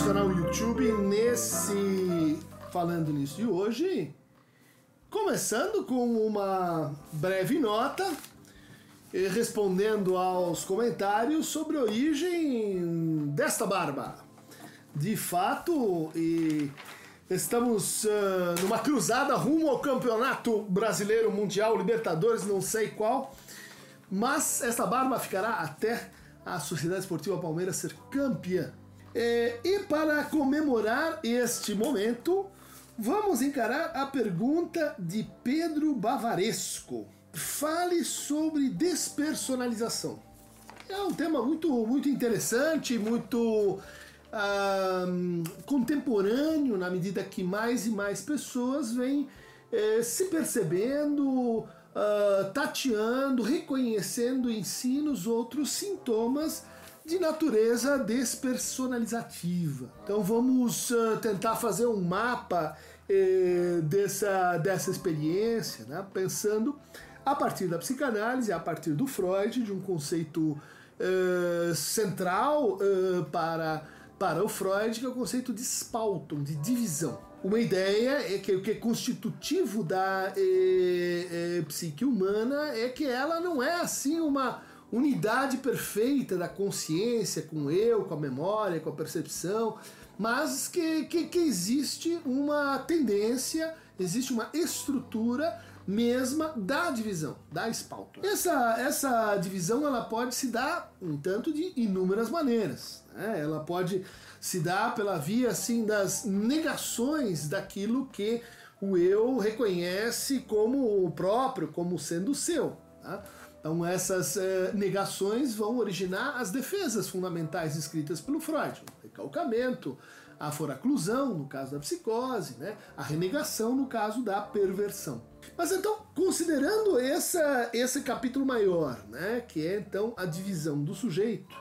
nosso canal YouTube nesse Falando Nisso de hoje. Começando com uma breve nota eh, respondendo aos comentários sobre a origem desta barba. De fato, e estamos uh, numa cruzada rumo ao Campeonato Brasileiro Mundial, Libertadores, não sei qual, mas esta barba ficará até a Sociedade Esportiva Palmeiras ser campeã. É, e para comemorar este momento, vamos encarar a pergunta de Pedro Bavaresco. Fale sobre despersonalização. É um tema muito, muito interessante, muito contemporâneo, na medida que mais e mais pessoas vêm é, se percebendo, uh, tateando, reconhecendo em si nos outros sintomas de natureza despersonalizativa. Então vamos uh, tentar fazer um mapa eh, dessa, dessa experiência, né? pensando a partir da psicanálise, a partir do Freud, de um conceito uh, central uh, para, para o Freud, que é o conceito de Spalton, de divisão. Uma ideia é que o que é constitutivo da eh, eh, psique humana é que ela não é assim uma unidade perfeita da consciência com o eu, com a memória, com a percepção, mas que, que, que existe uma tendência, existe uma estrutura mesma da divisão, da Spalton. Essa, essa divisão ela pode se dar um tanto de inúmeras maneiras. Né? Ela pode se dar pela via assim das negações daquilo que o eu reconhece como o próprio, como sendo seu. Tá? Então essas eh, negações vão originar as defesas fundamentais escritas pelo Freud, o recalcamento, a foraclusão no caso da psicose, né? a renegação no caso da perversão. Mas então, considerando essa, esse capítulo maior, né, que é então a divisão do sujeito,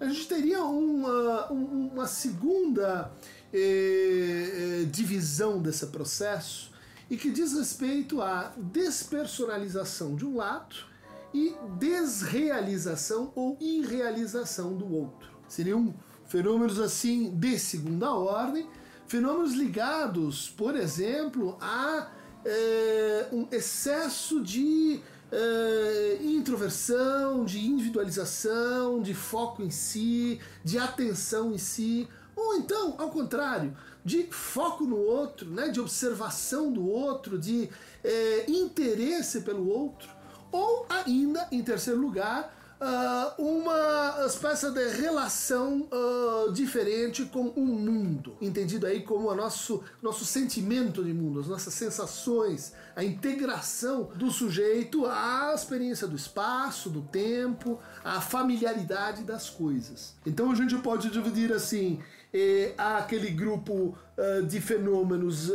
a gente teria uma, uma segunda eh, eh, divisão desse processo e que diz respeito à despersonalização de um lado e desrealização ou irrealização do outro. Seriam fenômenos assim de segunda ordem, fenômenos ligados, por exemplo, a é, um excesso de é, introversão, de individualização, de foco em si, de atenção em si, ou então, ao contrário, de foco no outro, né, de observação do outro, de é, interesse pelo outro. Ou ainda, em terceiro lugar, uh, uma espécie de relação uh, diferente com o mundo, entendido aí como o nosso, nosso sentimento de mundo, as nossas sensações, a integração do sujeito à experiência do espaço, do tempo, à familiaridade das coisas. Então a gente pode dividir assim eh, aquele grupo uh, de fenômenos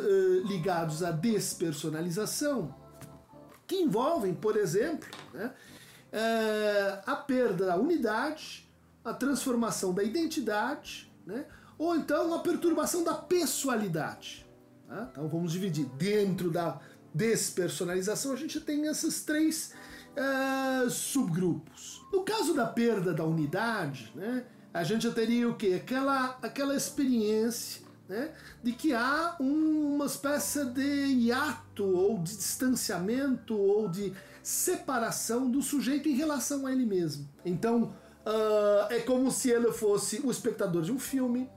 ligados à despersonalização, que envolvem, por exemplo, né, é, a perda da unidade, a transformação da identidade, né, ou então a perturbação da pessoalidade. Tá? Então vamos dividir. Dentro da despersonalização, a gente tem esses três é, subgrupos. No caso da perda da unidade, né, a gente teria o que? Aquela, aquela experiência né, de que há uma espécie de hiato ou de distanciamento ou de separação do sujeito em relação a ele mesmo. Então uh, é como se ele fosse o espectador de um filme,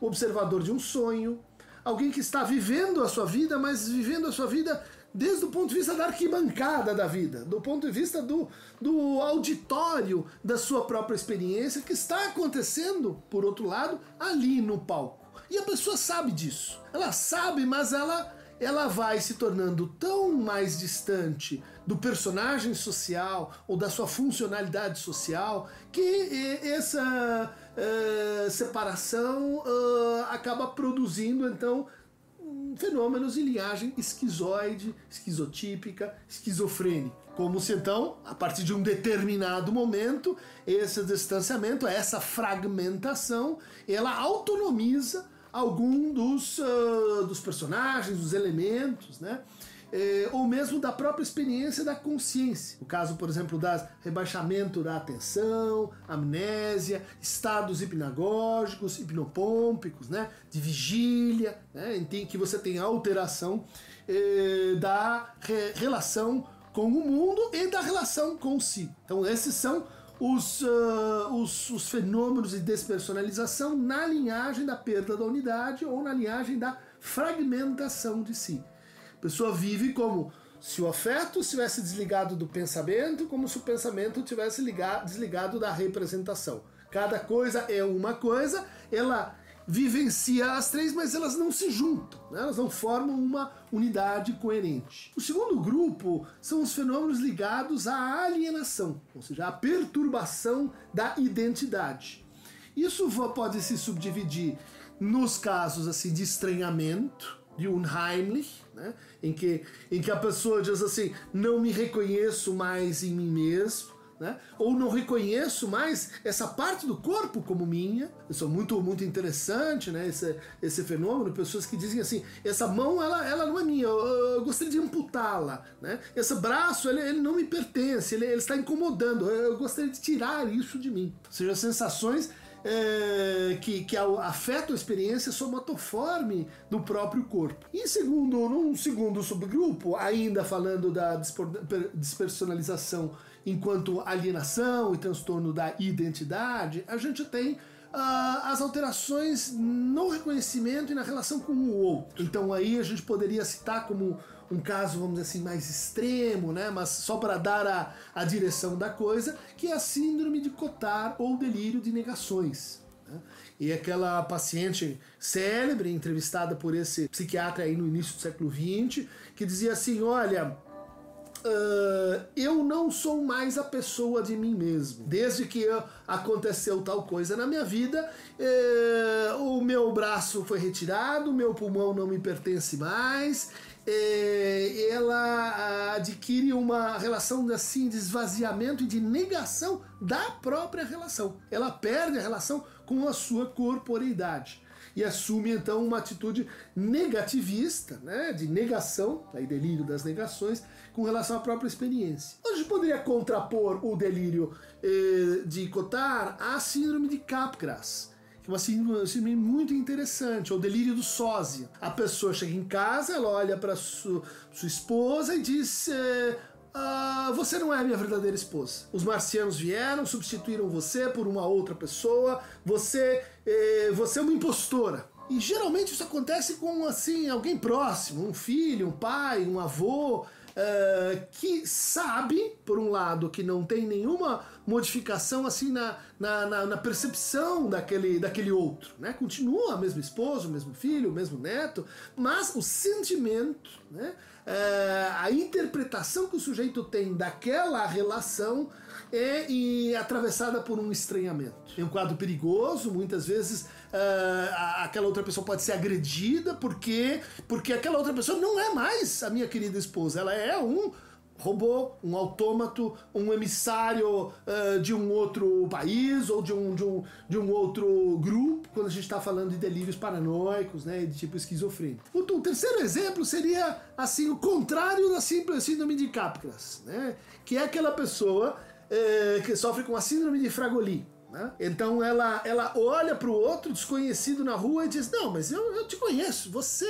o observador de um sonho, alguém que está vivendo a sua vida, mas vivendo a sua vida desde o ponto de vista da arquibancada da vida, do ponto de vista do, do auditório da sua própria experiência, que está acontecendo, por outro lado, ali no palco. E a pessoa sabe disso. Ela sabe, mas ela ela vai se tornando tão mais distante do personagem social ou da sua funcionalidade social que essa uh, separação uh, acaba produzindo então fenômenos de linhagem esquizoide, esquizotípica, esquizofrênica. Como se então, a partir de um determinado momento, esse distanciamento, essa fragmentação, ela autonomiza algum dos, uh, dos personagens, dos elementos, né? eh, ou mesmo da própria experiência da consciência. O caso, por exemplo, das rebaixamento da atenção, amnésia, estados hipnagógicos, hipnopômpicos, né, de vigília, né, em que você tem alteração eh, da re relação com o mundo e da relação com si. Então, esses são os, uh, os, os, fenômenos de despersonalização na linhagem da perda da unidade ou na linhagem da fragmentação de si. A pessoa vive como se o afeto estivesse desligado do pensamento, como se o pensamento tivesse ligado, desligado da representação. Cada coisa é uma coisa, ela vivencia as três, mas elas não se juntam, né? elas não formam uma unidade coerente. O segundo grupo são os fenômenos ligados à alienação, ou seja, à perturbação da identidade. Isso pode se subdividir nos casos assim de estranhamento, de unheimlich, né? em, que, em que a pessoa diz assim: não me reconheço mais em mim mesmo né? Ou não reconheço mais essa parte do corpo como minha. Isso é muito, muito interessante, né? Esse, esse fenômeno. Pessoas que dizem assim: essa mão, ela, ela não é minha, eu, eu gostaria de amputá-la, né? Esse braço, ele, ele não me pertence, ele, ele está incomodando, eu, eu gostaria de tirar isso de mim. Ou seja, sensações é, que, que afetam a experiência somatoforme do próprio corpo. E segundo, num segundo subgrupo, ainda falando da despersonalização enquanto alienação e transtorno da identidade, a gente tem Uh, as alterações no reconhecimento e na relação com o outro. Então aí a gente poderia citar como um caso, vamos dizer assim, mais extremo, né? mas só para dar a, a direção da coisa, que é a síndrome de Cotard ou delírio de negações. Né? E aquela paciente célebre, entrevistada por esse psiquiatra aí no início do século XX, que dizia assim: olha, Uh, eu não sou mais a pessoa de mim mesmo. Desde que aconteceu tal coisa na minha vida, uh, o meu braço foi retirado, o meu pulmão não me pertence mais. Uh, ela adquire uma relação assim de esvaziamento e de negação da própria relação. Ela perde a relação com a sua corporeidade e assume então uma atitude negativista, né, de negação, aí delírio das negações, com relação à própria experiência. A gente poderia contrapor o delírio eh, de Cotard à síndrome de Capgras, que é uma síndrome, muito interessante, o delírio do sósia. A pessoa chega em casa, ela olha para sua, sua esposa e diz: eh, ah, você não é minha verdadeira esposa. Os marcianos vieram, substituíram você por uma outra pessoa. Você, eh, você é uma impostora. E geralmente isso acontece com assim alguém próximo, um filho, um pai, um avô. Uh, que sabe, por um lado, que não tem nenhuma modificação assim na, na, na, na, percepção daquele, daquele outro. Né? Continua a mesma esposa, o mesmo filho, o mesmo neto, mas o sentimento, né? Uh, a interpretação que o sujeito tem daquela relação é e, atravessada por um estranhamento. É um quadro perigoso, muitas vezes uh, aquela outra pessoa pode ser agredida porque, porque aquela outra pessoa não é mais a minha querida esposa, ela é um robô, um autômato, um emissário uh, de um outro país ou de um, de um, de um outro grupo, quando a gente está falando de delírios paranoicos, né, de tipo esquizofrênico. O, o, terceiro exemplo seria assim o contrário da simples síndrome de Capgras, né, que é aquela pessoa uh, que sofre com a síndrome de Fragoli. Né? Então ela, ela olha para o outro desconhecido na rua e diz: Não, mas eu, eu te conheço, você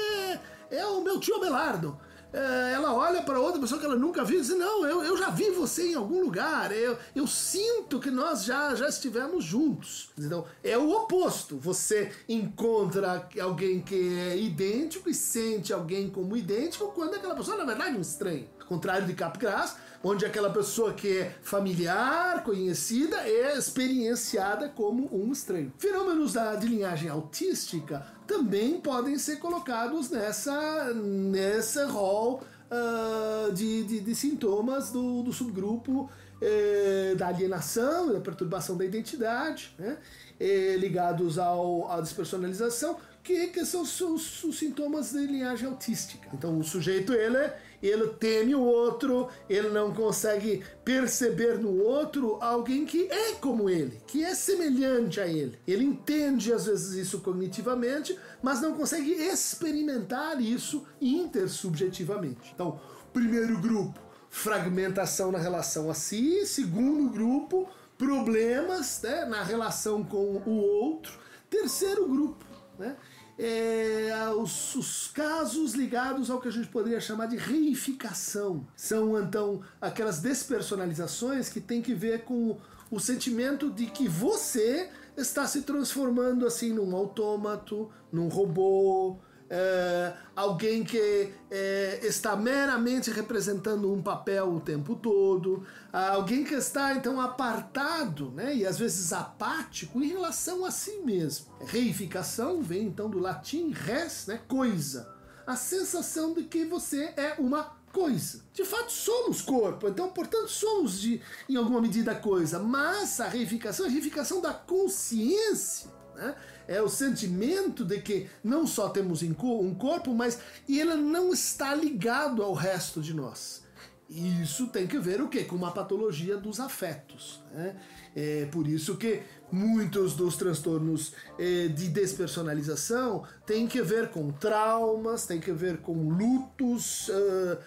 é o meu tio Abelardo. É, ela olha para outra pessoa que ela nunca viu e diz: Não, eu, eu já vi você em algum lugar, eu, eu sinto que nós já, já estivemos juntos. Então, é o oposto. Você encontra alguém que é idêntico e sente alguém como idêntico quando aquela pessoa, na verdade, é um estranho. Contrário de Capgras, onde aquela pessoa que é familiar, conhecida, é experienciada como um estranho. Fenômenos da, de linhagem autística também podem ser colocados nessa, nessa rol uh, de, de, de, sintomas do, do subgrupo eh, da alienação, da perturbação da identidade, né? Eh, ligados ao, à despersonalização, que, que são os, os, os, sintomas de linhagem autística. Então o sujeito ele, ele teme o outro, ele não consegue perceber no outro alguém que é como ele, que é semelhante a ele. Ele entende às vezes isso cognitivamente, mas não consegue experimentar isso intersubjetivamente. Então, primeiro grupo, fragmentação na relação a si, segundo grupo, problemas né, na relação com o outro, terceiro grupo, né, é, os, os, casos ligados ao que a gente poderia chamar de reificação. São então aquelas despersonalizações que tem que ver com o sentimento de que você está se transformando assim num autômato, num robô, é, alguém que é, está meramente representando um papel o tempo todo, alguém que está então apartado né, e às vezes apático em relação a si mesmo. Reificação vem então do latim res, né, coisa. A sensação de que você é uma coisa. De fato, somos corpo, então, portanto, somos de, em alguma medida coisa, mas a reificação é a reificação da consciência né? É o sentimento de que não só temos um corpo, mas ele não está ligado ao resto de nós. Isso tem que ver o que? Com uma patologia dos afetos. Né? É por isso que muitos dos transtornos eh, de despersonalização têm que ver com traumas, têm que ver com lutos uh,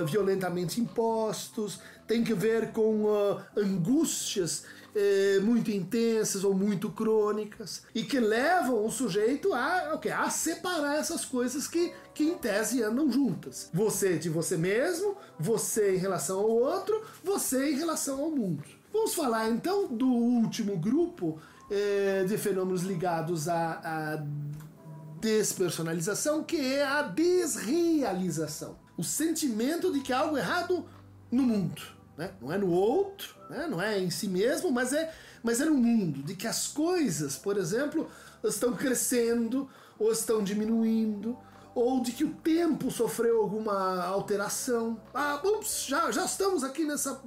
uh, violentamente impostos, tem que ver com uh, angústias eh, muito intensas ou muito crônicas e que levam o sujeito a, okay, a separar essas coisas que, que em tese andam juntas. Você de você mesmo, você em relação ao outro, você em relação ao mundo. Vamos falar então do último grupo eh, de fenômenos ligados à, à despersonalização, que é a desrealização. O sentimento de que há algo errado no mundo. Né? Não é no outro, né? não é em si mesmo, mas é, mas é no mundo. De que as coisas, por exemplo, estão crescendo ou estão diminuindo, ou de que o tempo sofreu alguma alteração. Ah, ups, já, já estamos aqui nessa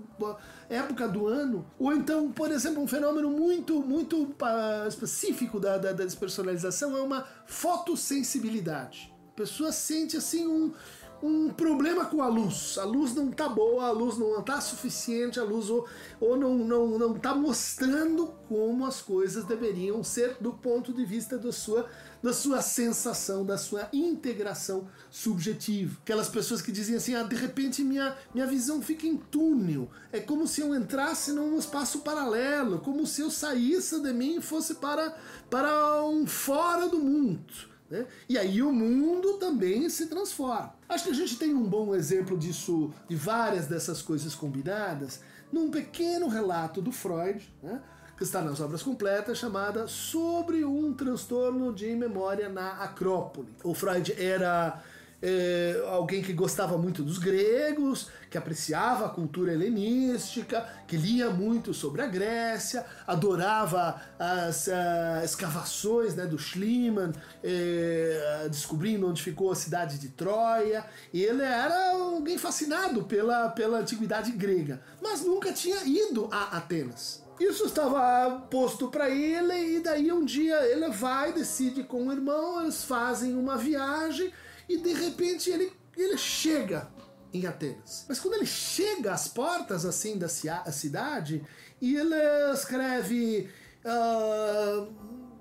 época do ano. Ou então, por exemplo, um fenômeno muito, muito uh, específico da, da, da despersonalização é uma fotossensibilidade. A pessoa sente assim um um problema com a luz. A luz não tá boa, a luz não tá suficiente, a luz ou, ou não, não, não tá mostrando como as coisas deveriam ser do ponto de vista da sua, da sua sensação, da sua integração subjetiva. Aquelas pessoas que dizem assim, ah, de repente minha, minha visão fica em túnel. É como se eu entrasse num espaço paralelo, como se eu saísse de mim e fosse para, para um fora do mundo. Né? E aí o mundo também se transforma. Acho que a gente tem um bom exemplo disso, de várias dessas coisas combinadas, num pequeno relato do Freud, né? que está nas obras completas, chamada Sobre um transtorno de memória na Acrópole. O Freud era é, alguém que gostava muito dos gregos, que apreciava a cultura helenística, que lia muito sobre a Grécia, adorava as uh, escavações né, do Schliemann, é, descobrindo onde ficou a cidade de Troia. Ele era alguém fascinado pela, pela antiguidade grega, mas nunca tinha ido a Atenas. Isso estava posto para ele, e daí um dia ele vai, decide com o irmão, eles fazem uma viagem e de repente ele, ele chega em Atenas. Mas quando ele chega às portas assim da cidade e ele escreve uh,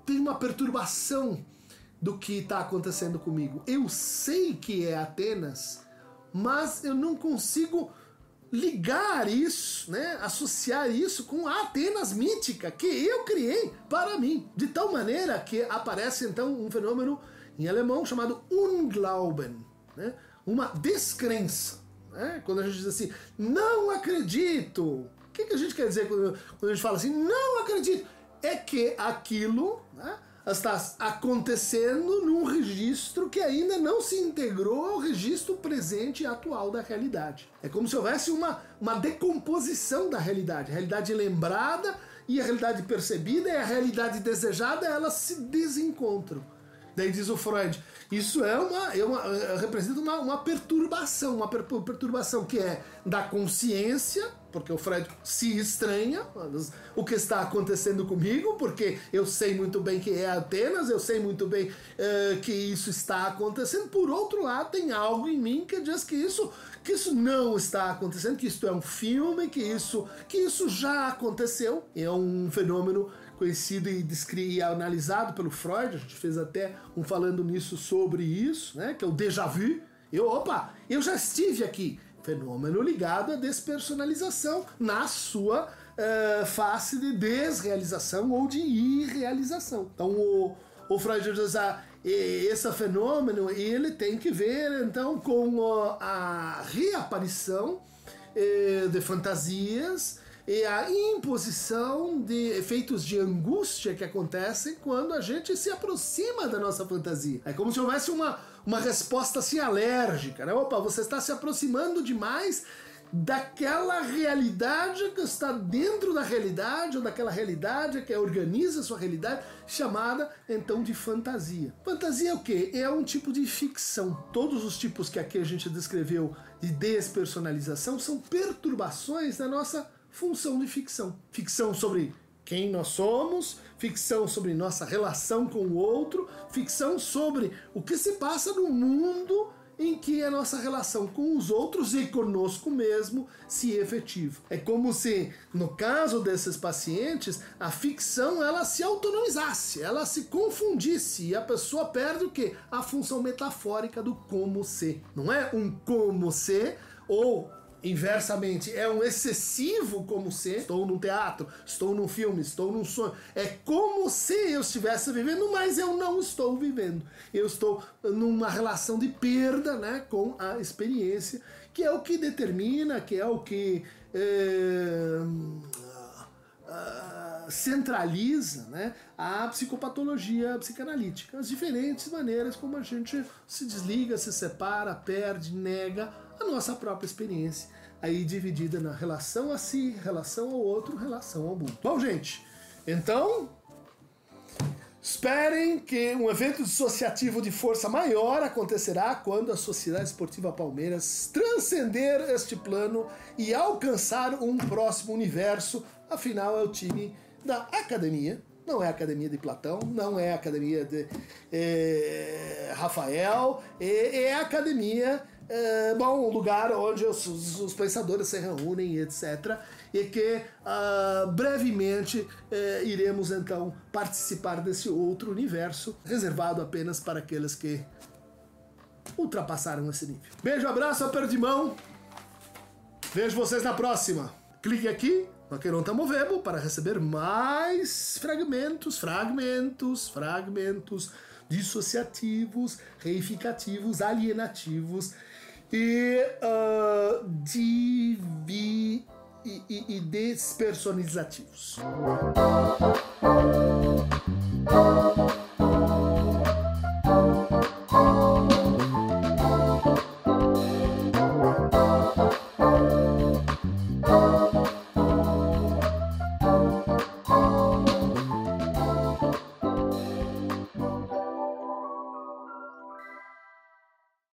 tem uma perturbação do que está acontecendo comigo. Eu sei que é Atenas, mas eu não consigo ligar isso, né, associar isso com a Atenas mítica que eu criei para mim, de tal maneira que aparece então um fenômeno em alemão chamado Unglauben, né? uma descrença. Né? Quando a gente diz assim, não acredito. O que, que a gente quer dizer quando, quando a gente fala assim, não acredito? É que aquilo né, está acontecendo num registro que ainda não se integrou ao registro presente e atual da realidade. É como se houvesse uma, uma decomposição da realidade. A realidade lembrada e a realidade percebida e a realidade desejada, elas se desencontram. Daí diz o Freud Isso é uma, é uma é, representa uma, uma perturbação, uma per, perturbação que é da consciência, porque o Freud se estranha o que está acontecendo comigo, porque eu sei muito bem que é Atenas, eu sei muito bem uh, que isso está acontecendo. Por outro lado, tem algo em mim que diz que isso que isso não está acontecendo, que isso é um filme, que isso que isso já aconteceu, é um fenômeno conhecido e, e analisado pelo Freud, a gente fez até um falando nisso sobre isso, né, que é o déjà vu. Eu, opa, eu já estive aqui. Fenômeno ligado à despersonalização na sua uh, face de desrealização ou de irrealização. Então o, o Freud diz, ah, esse fenômeno ele tem que ver então com a reaparição eh, de fantasias e a imposição de efeitos de angústia que acontecem quando a gente se aproxima da nossa fantasia. É como se houvesse uma, uma resposta assim alérgica, né? Opa, você está se aproximando demais daquela realidade que está dentro da realidade, ou daquela realidade que organiza a sua realidade, chamada então de fantasia. Fantasia é o que? É um tipo de ficção. Todos os tipos que aqui a gente descreveu de despersonalização são perturbações da nossa função de ficção. Ficção sobre quem nós somos, ficção sobre nossa relação com o outro, ficção sobre o que se passa no mundo em que a nossa relação com os outros e conosco mesmo se efetiva. É como se, no caso desses pacientes, a ficção ela se autonomizasse, ela se confundisse e a pessoa perde o que? A função metafórica do como ser. Não é um como ser ou inversamente, é um excessivo como se estou num teatro, estou num filme, estou num sonho. É como se eu estivesse vivendo, mas eu não estou vivendo. Eu estou numa relação de perda né, com a experiência, que é o que determina, que é o que. É, centraliza né, a psicopatologia psicanalítica, as diferentes maneiras como a gente se desliga, se separa, perde, nega a nossa própria experiência, aí dividida na relação a si, relação ao outro, relação ao mundo. Bom, gente, então Esperem que um evento dissociativo de força maior acontecerá quando a Sociedade Esportiva Palmeiras transcender este plano e alcançar um próximo universo. Afinal, é o time da academia, não é a academia de Platão, não é a academia de é, Rafael, é, é a academia é, bom, um lugar onde os, os, pensadores se reúnem, etc. E que uh, brevemente uh, iremos então participar desse outro universo reservado apenas para aqueles que ultrapassaram esse nível. Beijo, abraço, aperto de mão. Vejo vocês na próxima. Clique aqui no Aqueronta Movebo para receber mais fragmentos, fragmentos, fragmentos dissociativos, reificativos, alienativos e uh, divi e, e, e despersonalizativos.